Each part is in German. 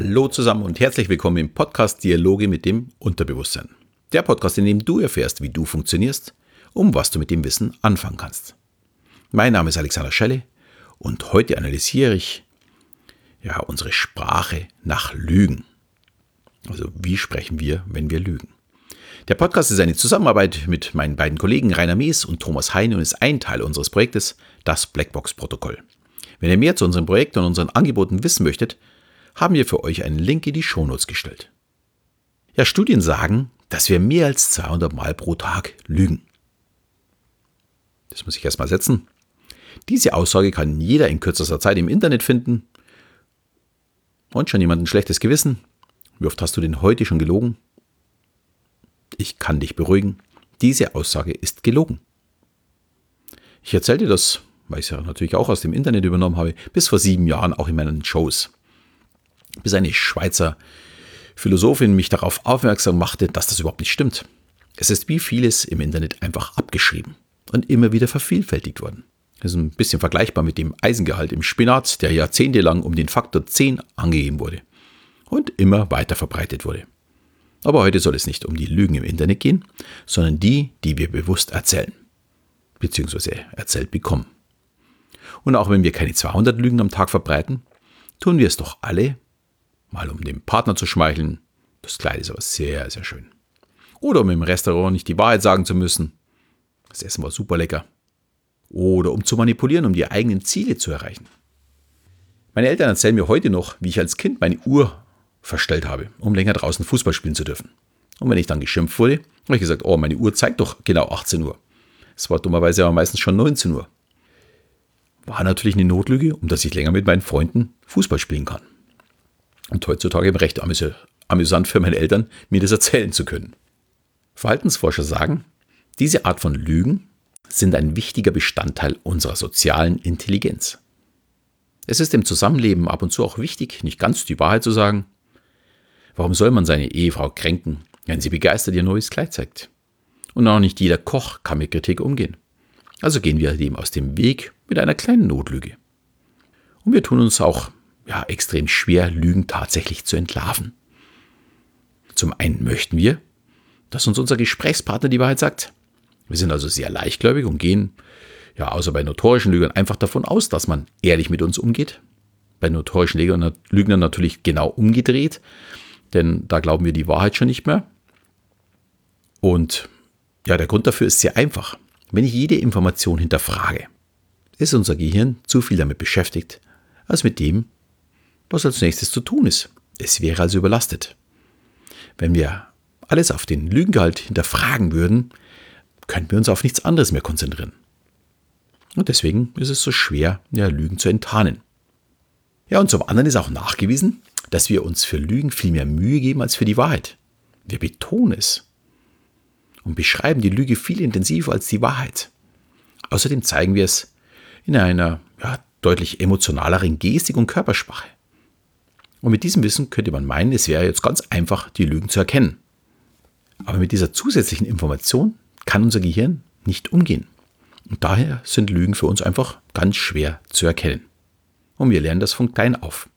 Hallo zusammen und herzlich willkommen im Podcast Dialoge mit dem Unterbewusstsein. Der Podcast, in dem du erfährst, wie du funktionierst, um was du mit dem Wissen anfangen kannst. Mein Name ist Alexander Schelle und heute analysiere ich ja unsere Sprache nach Lügen. Also wie sprechen wir, wenn wir lügen? Der Podcast ist eine Zusammenarbeit mit meinen beiden Kollegen Rainer Mees und Thomas Heine und ist ein Teil unseres Projektes, das Blackbox-Protokoll. Wenn ihr mehr zu unserem Projekt und unseren Angeboten wissen möchtet, haben wir für euch einen Link in die Shownotes gestellt. Ja, Studien sagen, dass wir mehr als 200 Mal pro Tag lügen. Das muss ich erstmal setzen. Diese Aussage kann jeder in kürzester Zeit im Internet finden. Und schon jemand ein schlechtes Gewissen? Wie oft hast du denn heute schon gelogen? Ich kann dich beruhigen. Diese Aussage ist gelogen. Ich erzählte das, weil ich es ja natürlich auch aus dem Internet übernommen habe, bis vor sieben Jahren auch in meinen Shows bis eine Schweizer Philosophin mich darauf aufmerksam machte, dass das überhaupt nicht stimmt. Es ist wie vieles im Internet einfach abgeschrieben und immer wieder vervielfältigt worden. Das ist ein bisschen vergleichbar mit dem Eisengehalt im Spinat, der jahrzehntelang um den Faktor 10 angegeben wurde und immer weiter verbreitet wurde. Aber heute soll es nicht um die Lügen im Internet gehen, sondern die, die wir bewusst erzählen, beziehungsweise erzählt bekommen. Und auch wenn wir keine 200 Lügen am Tag verbreiten, tun wir es doch alle mal um dem Partner zu schmeicheln. Das Kleid ist aber sehr, sehr schön. Oder um im Restaurant nicht die Wahrheit sagen zu müssen. Das Essen war super lecker. Oder um zu manipulieren, um die eigenen Ziele zu erreichen. Meine Eltern erzählen mir heute noch, wie ich als Kind meine Uhr verstellt habe, um länger draußen Fußball spielen zu dürfen. Und wenn ich dann geschimpft wurde, habe ich gesagt, oh, meine Uhr zeigt doch genau 18 Uhr. Es war dummerweise aber meistens schon 19 Uhr. War natürlich eine Notlüge, um dass ich länger mit meinen Freunden Fußball spielen kann. Und heutzutage recht amüsant für meine Eltern, mir das erzählen zu können. Verhaltensforscher sagen, diese Art von Lügen sind ein wichtiger Bestandteil unserer sozialen Intelligenz. Es ist im Zusammenleben ab und zu auch wichtig, nicht ganz die Wahrheit zu sagen. Warum soll man seine Ehefrau kränken, wenn sie begeistert ihr neues Kleid zeigt? Und auch nicht jeder Koch kann mit Kritik umgehen. Also gehen wir dem aus dem Weg mit einer kleinen Notlüge. Und wir tun uns auch ja, extrem schwer, Lügen tatsächlich zu entlarven. Zum einen möchten wir, dass uns unser Gesprächspartner die Wahrheit sagt. Wir sind also sehr leichtgläubig und gehen, ja, außer bei notorischen Lügern, einfach davon aus, dass man ehrlich mit uns umgeht. Bei notorischen Lügnern natürlich genau umgedreht, denn da glauben wir die Wahrheit schon nicht mehr. Und ja, der Grund dafür ist sehr einfach. Wenn ich jede Information hinterfrage, ist unser Gehirn zu viel damit beschäftigt, als mit dem, was als nächstes zu tun ist. Es wäre also überlastet. Wenn wir alles auf den Lügengehalt hinterfragen würden, könnten wir uns auf nichts anderes mehr konzentrieren. Und deswegen ist es so schwer, ja, Lügen zu enttarnen. Ja, und zum anderen ist auch nachgewiesen, dass wir uns für Lügen viel mehr Mühe geben als für die Wahrheit. Wir betonen es und beschreiben die Lüge viel intensiver als die Wahrheit. Außerdem zeigen wir es in einer ja, deutlich emotionaleren Gestik und Körpersprache. Und mit diesem Wissen könnte man meinen, es wäre jetzt ganz einfach, die Lügen zu erkennen. Aber mit dieser zusätzlichen Information kann unser Gehirn nicht umgehen. Und daher sind Lügen für uns einfach ganz schwer zu erkennen. Und wir lernen das von klein auf.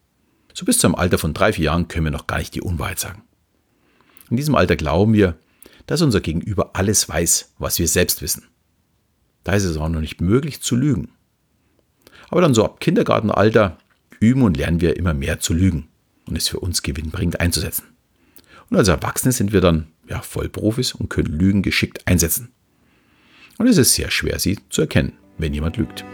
So bis zum Alter von drei, vier Jahren können wir noch gar nicht die Unwahrheit sagen. In diesem Alter glauben wir, dass unser Gegenüber alles weiß, was wir selbst wissen. Da ist es auch noch nicht möglich zu lügen. Aber dann so ab Kindergartenalter üben und lernen wir immer mehr zu lügen und es für uns gewinnbringend einzusetzen. Und als Erwachsene sind wir dann ja, Vollprofis und können Lügen geschickt einsetzen. Und es ist sehr schwer, sie zu erkennen, wenn jemand lügt.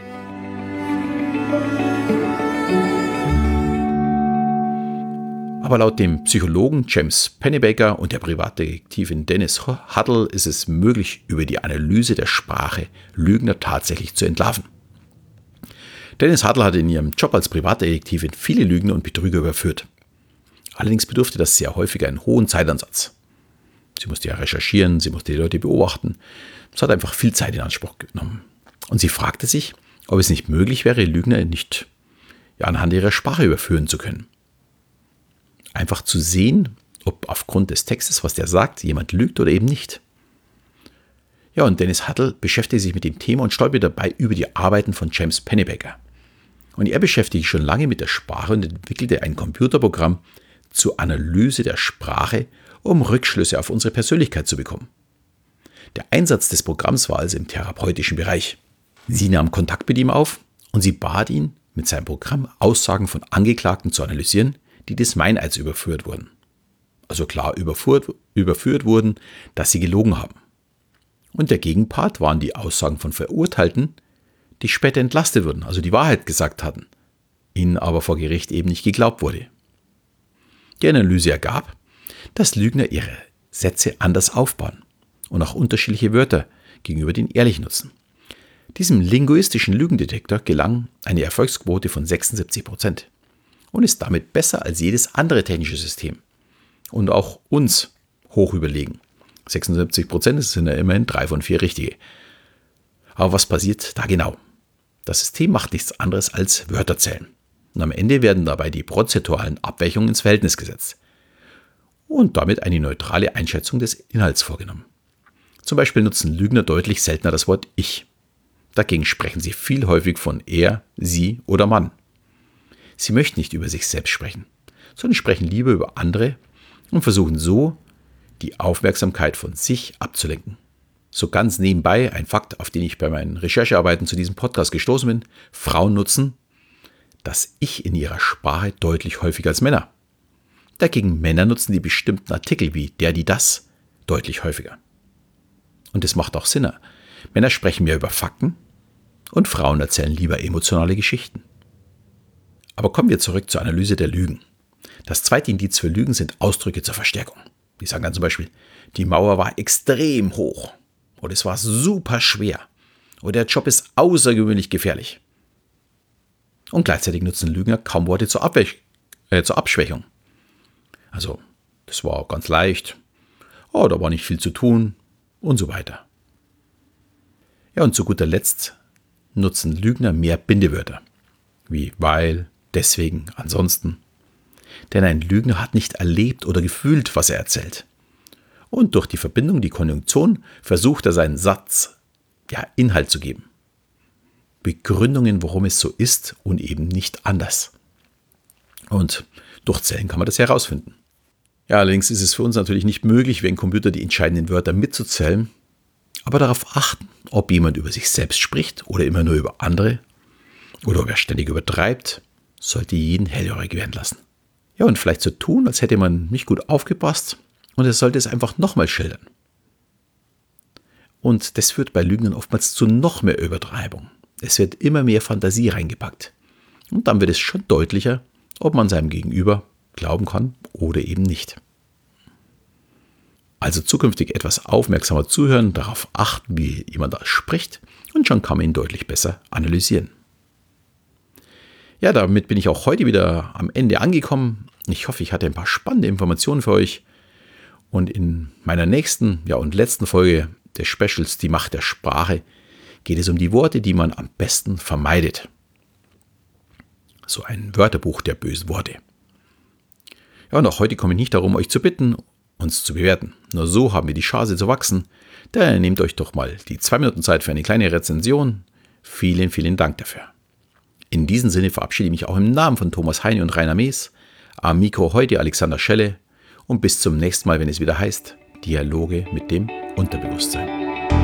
Aber laut dem Psychologen James Pennebaker und der Privatdetektivin Dennis Huddle ist es möglich, über die Analyse der Sprache Lügner tatsächlich zu entlarven. Dennis Huddle hat in ihrem Job als Privatdetektivin viele Lügner und Betrüger überführt. Allerdings bedurfte das sehr häufig einen hohen Zeitansatz. Sie musste ja recherchieren, sie musste die Leute beobachten. Es hat einfach viel Zeit in Anspruch genommen. Und sie fragte sich, ob es nicht möglich wäre, Lügner nicht ja, anhand ihrer Sprache überführen zu können. Einfach zu sehen, ob aufgrund des Textes, was der sagt, jemand lügt oder eben nicht. Ja, und Dennis Huttle beschäftigte sich mit dem Thema und stolperte dabei über die Arbeiten von James Pennebaker. Und er beschäftigte sich schon lange mit der Sprache und entwickelte ein Computerprogramm, zur Analyse der Sprache, um Rückschlüsse auf unsere Persönlichkeit zu bekommen. Der Einsatz des Programms war also im therapeutischen Bereich. Sie nahm Kontakt mit ihm auf und sie bat ihn, mit seinem Programm Aussagen von Angeklagten zu analysieren, die des Meineids überführt wurden. Also klar überführt, überführt wurden, dass sie gelogen haben. Und der Gegenpart waren die Aussagen von Verurteilten, die später entlastet wurden, also die Wahrheit gesagt hatten, ihnen aber vor Gericht eben nicht geglaubt wurde. Die Analyse ergab, dass Lügner ihre Sätze anders aufbauen und auch unterschiedliche Wörter gegenüber den ehrlich nutzen. Diesem linguistischen Lügendetektor gelang eine Erfolgsquote von 76 Prozent und ist damit besser als jedes andere technische System und auch uns hoch überlegen. 76 Prozent sind ja immerhin drei von vier richtige. Aber was passiert da genau? Das System macht nichts anderes als Wörter zählen. Und am Ende werden dabei die prozentualen Abweichungen ins Verhältnis gesetzt und damit eine neutrale Einschätzung des Inhalts vorgenommen. Zum Beispiel nutzen Lügner deutlich seltener das Wort ich. Dagegen sprechen sie viel häufig von er, sie oder Mann. Sie möchten nicht über sich selbst sprechen, sondern sprechen lieber über andere und versuchen so, die Aufmerksamkeit von sich abzulenken. So ganz nebenbei ein Fakt, auf den ich bei meinen Recherchearbeiten zu diesem Podcast gestoßen bin. Frauen nutzen das Ich in ihrer Sprache deutlich häufiger als Männer. Dagegen Männer nutzen die bestimmten Artikel wie der, die, das deutlich häufiger. Und es macht auch Sinn. Männer sprechen mehr über Fakten und Frauen erzählen lieber emotionale Geschichten. Aber kommen wir zurück zur Analyse der Lügen. Das zweite Indiz für Lügen sind Ausdrücke zur Verstärkung. Die sagen dann zum Beispiel, die Mauer war extrem hoch oder es war super schwer oder der Job ist außergewöhnlich gefährlich. Und gleichzeitig nutzen Lügner kaum Worte zur, Abwech äh, zur Abschwächung. Also, das war ganz leicht, oh, da war nicht viel zu tun und so weiter. Ja, und zu guter Letzt nutzen Lügner mehr Bindewörter, wie weil, deswegen, ansonsten. Denn ein Lügner hat nicht erlebt oder gefühlt, was er erzählt. Und durch die Verbindung, die Konjunktion, versucht er seinen Satz, ja, Inhalt zu geben. Begründungen, warum es so ist und eben nicht anders. Und durch Zellen kann man das herausfinden. Ja, allerdings ist es für uns natürlich nicht möglich, wie ein Computer die entscheidenden Wörter mitzuzählen, aber darauf achten, ob jemand über sich selbst spricht oder immer nur über andere oder ob er ständig übertreibt, sollte jeden hellhörig werden lassen. Ja, und vielleicht so tun, als hätte man nicht gut aufgepasst und er sollte es einfach nochmal schildern. Und das führt bei Lügen oftmals zu noch mehr Übertreibung. Es wird immer mehr Fantasie reingepackt. Und dann wird es schon deutlicher, ob man seinem Gegenüber glauben kann oder eben nicht. Also zukünftig etwas aufmerksamer zuhören, darauf achten, wie jemand da spricht und schon kann man ihn deutlich besser analysieren. Ja, damit bin ich auch heute wieder am Ende angekommen. Ich hoffe, ich hatte ein paar spannende Informationen für euch. Und in meiner nächsten ja, und letzten Folge des Specials Die Macht der Sprache geht es um die Worte, die man am besten vermeidet. So ein Wörterbuch der bösen Worte. Ja, und auch heute komme ich nicht darum, euch zu bitten, uns zu bewerten. Nur so haben wir die Chance zu wachsen. Daher nehmt euch doch mal die zwei Minuten Zeit für eine kleine Rezension. Vielen, vielen Dank dafür. In diesem Sinne verabschiede ich mich auch im Namen von Thomas Heine und Rainer Mees. Am Mikro heute Alexander Schelle und bis zum nächsten Mal, wenn es wieder heißt Dialoge mit dem Unterbewusstsein.